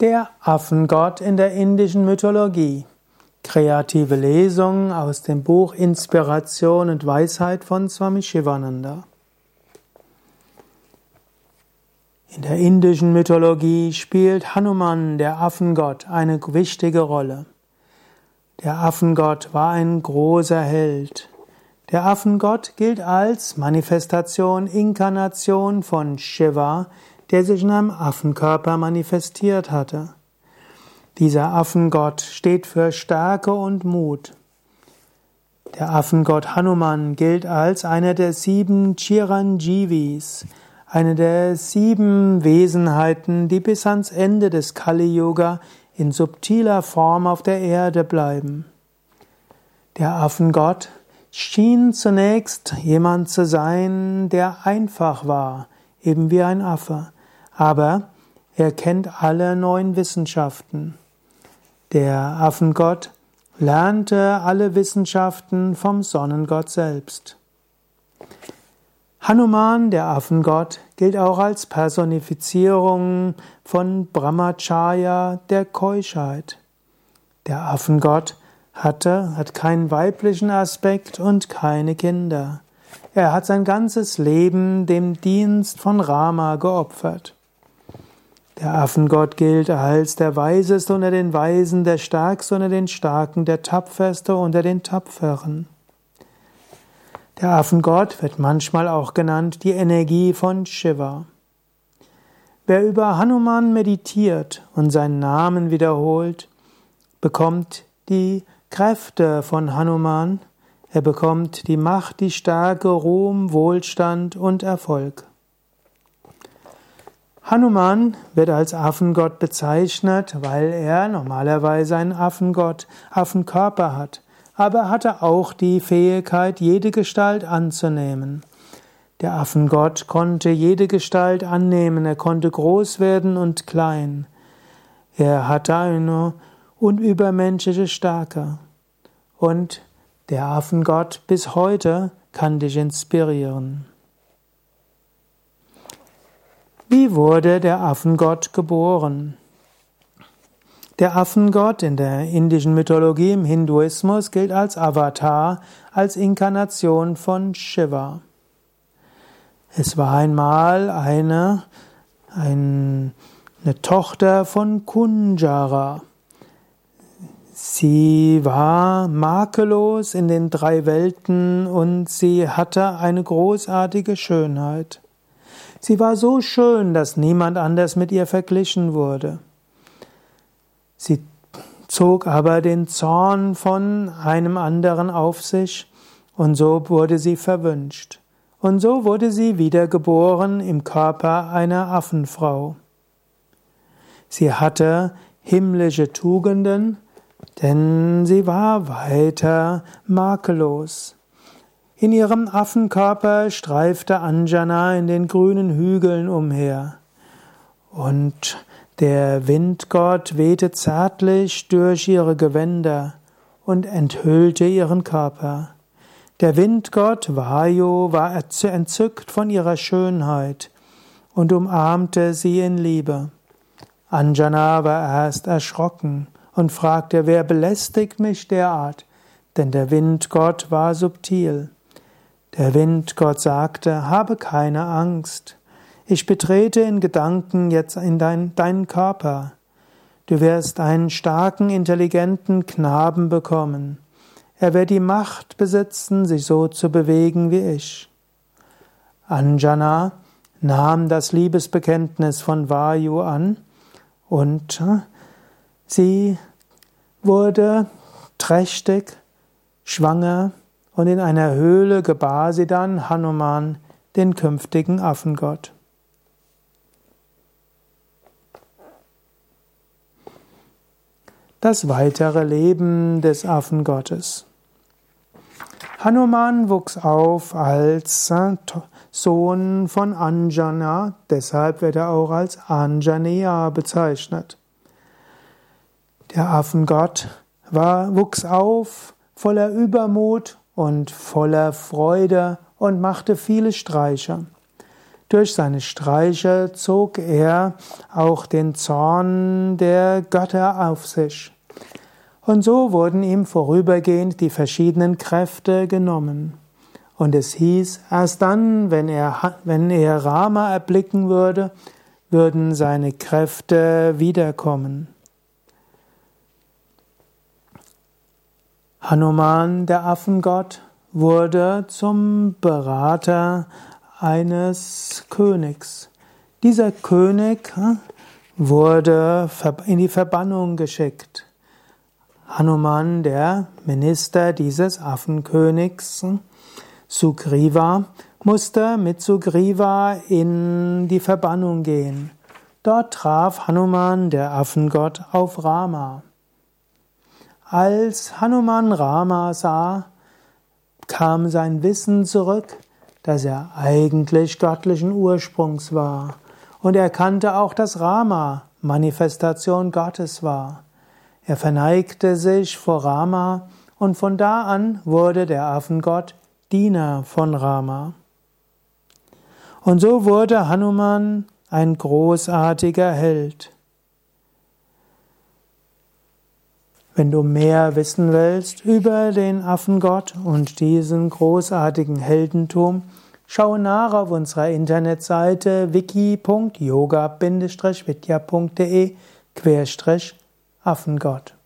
Der Affengott in der indischen Mythologie. Kreative Lesung aus dem Buch Inspiration und Weisheit von Swami Shivananda. In der indischen Mythologie spielt Hanuman, der Affengott, eine wichtige Rolle. Der Affengott war ein großer Held. Der Affengott gilt als Manifestation, Inkarnation von Shiva, der sich in einem Affenkörper manifestiert hatte. Dieser Affengott steht für Stärke und Mut. Der Affengott Hanuman gilt als einer der sieben Chiranjeevis, eine der sieben Wesenheiten, die bis ans Ende des Kali Yuga in subtiler Form auf der Erde bleiben. Der Affengott schien zunächst jemand zu sein, der einfach war, eben wie ein Affe aber er kennt alle neun Wissenschaften. Der Affengott lernte alle Wissenschaften vom Sonnengott selbst. Hanuman, der Affengott, gilt auch als Personifizierung von Brahmacharya, der Keuschheit. Der Affengott hatte, hat keinen weiblichen Aspekt und keine Kinder. Er hat sein ganzes Leben dem Dienst von Rama geopfert. Der Affengott gilt als der Weiseste unter den Weisen, der Stärkste unter den Starken, der Tapferste unter den Tapferen. Der Affengott wird manchmal auch genannt die Energie von Shiva. Wer über Hanuman meditiert und seinen Namen wiederholt, bekommt die Kräfte von Hanuman, er bekommt die Macht, die Stärke, Ruhm, Wohlstand und Erfolg. Hanuman wird als Affengott bezeichnet, weil er normalerweise einen Affengott, Affenkörper hat. Aber er hatte auch die Fähigkeit, jede Gestalt anzunehmen. Der Affengott konnte jede Gestalt annehmen, er konnte groß werden und klein. Er hatte eine unübermenschliche Stärke. Und der Affengott bis heute kann dich inspirieren. Wie wurde der Affengott geboren? Der Affengott in der indischen Mythologie im Hinduismus gilt als Avatar, als Inkarnation von Shiva. Es war einmal eine, eine Tochter von Kunjara. Sie war makellos in den drei Welten und sie hatte eine großartige Schönheit. Sie war so schön, dass niemand anders mit ihr verglichen wurde. Sie zog aber den Zorn von einem anderen auf sich, und so wurde sie verwünscht. Und so wurde sie wiedergeboren im Körper einer Affenfrau. Sie hatte himmlische Tugenden, denn sie war weiter makellos. In ihrem Affenkörper streifte Anjana in den grünen Hügeln umher. Und der Windgott wehte zärtlich durch ihre Gewänder und enthüllte ihren Körper. Der Windgott Vayu war entzückt von ihrer Schönheit und umarmte sie in Liebe. Anjana war erst erschrocken und fragte, wer belästigt mich derart? Denn der Windgott war subtil. Der Windgott sagte, habe keine Angst. Ich betrete in Gedanken jetzt in dein, deinen Körper. Du wirst einen starken, intelligenten Knaben bekommen. Er wird die Macht besitzen, sich so zu bewegen wie ich. Anjana nahm das Liebesbekenntnis von Vayu an und äh, sie wurde trächtig, schwanger und in einer Höhle gebar sie dann Hanuman, den künftigen Affengott. Das weitere Leben des Affengottes. Hanuman wuchs auf als Sohn von Anjana, deshalb wird er auch als Anjaneya bezeichnet. Der Affengott war, wuchs auf voller Übermut und voller Freude und machte viele Streiche. Durch seine Streiche zog er auch den Zorn der Götter auf sich. Und so wurden ihm vorübergehend die verschiedenen Kräfte genommen. Und es hieß, erst dann, wenn er, wenn er Rama erblicken würde, würden seine Kräfte wiederkommen. Hanuman, der Affengott, wurde zum Berater eines Königs. Dieser König hm, wurde in die Verbannung geschickt. Hanuman, der Minister dieses Affenkönigs, hm, Sugriva, musste mit Sugriva in die Verbannung gehen. Dort traf Hanuman, der Affengott, auf Rama. Als Hanuman Rama sah, kam sein Wissen zurück, dass er eigentlich göttlichen Ursprungs war. Und er kannte auch, dass Rama Manifestation Gottes war. Er verneigte sich vor Rama und von da an wurde der Affengott Diener von Rama. Und so wurde Hanuman ein großartiger Held. Wenn du mehr wissen willst über den Affengott und diesen großartigen Heldentum, schau nach auf unserer Internetseite wiki.yoga-vidya.de Affengott.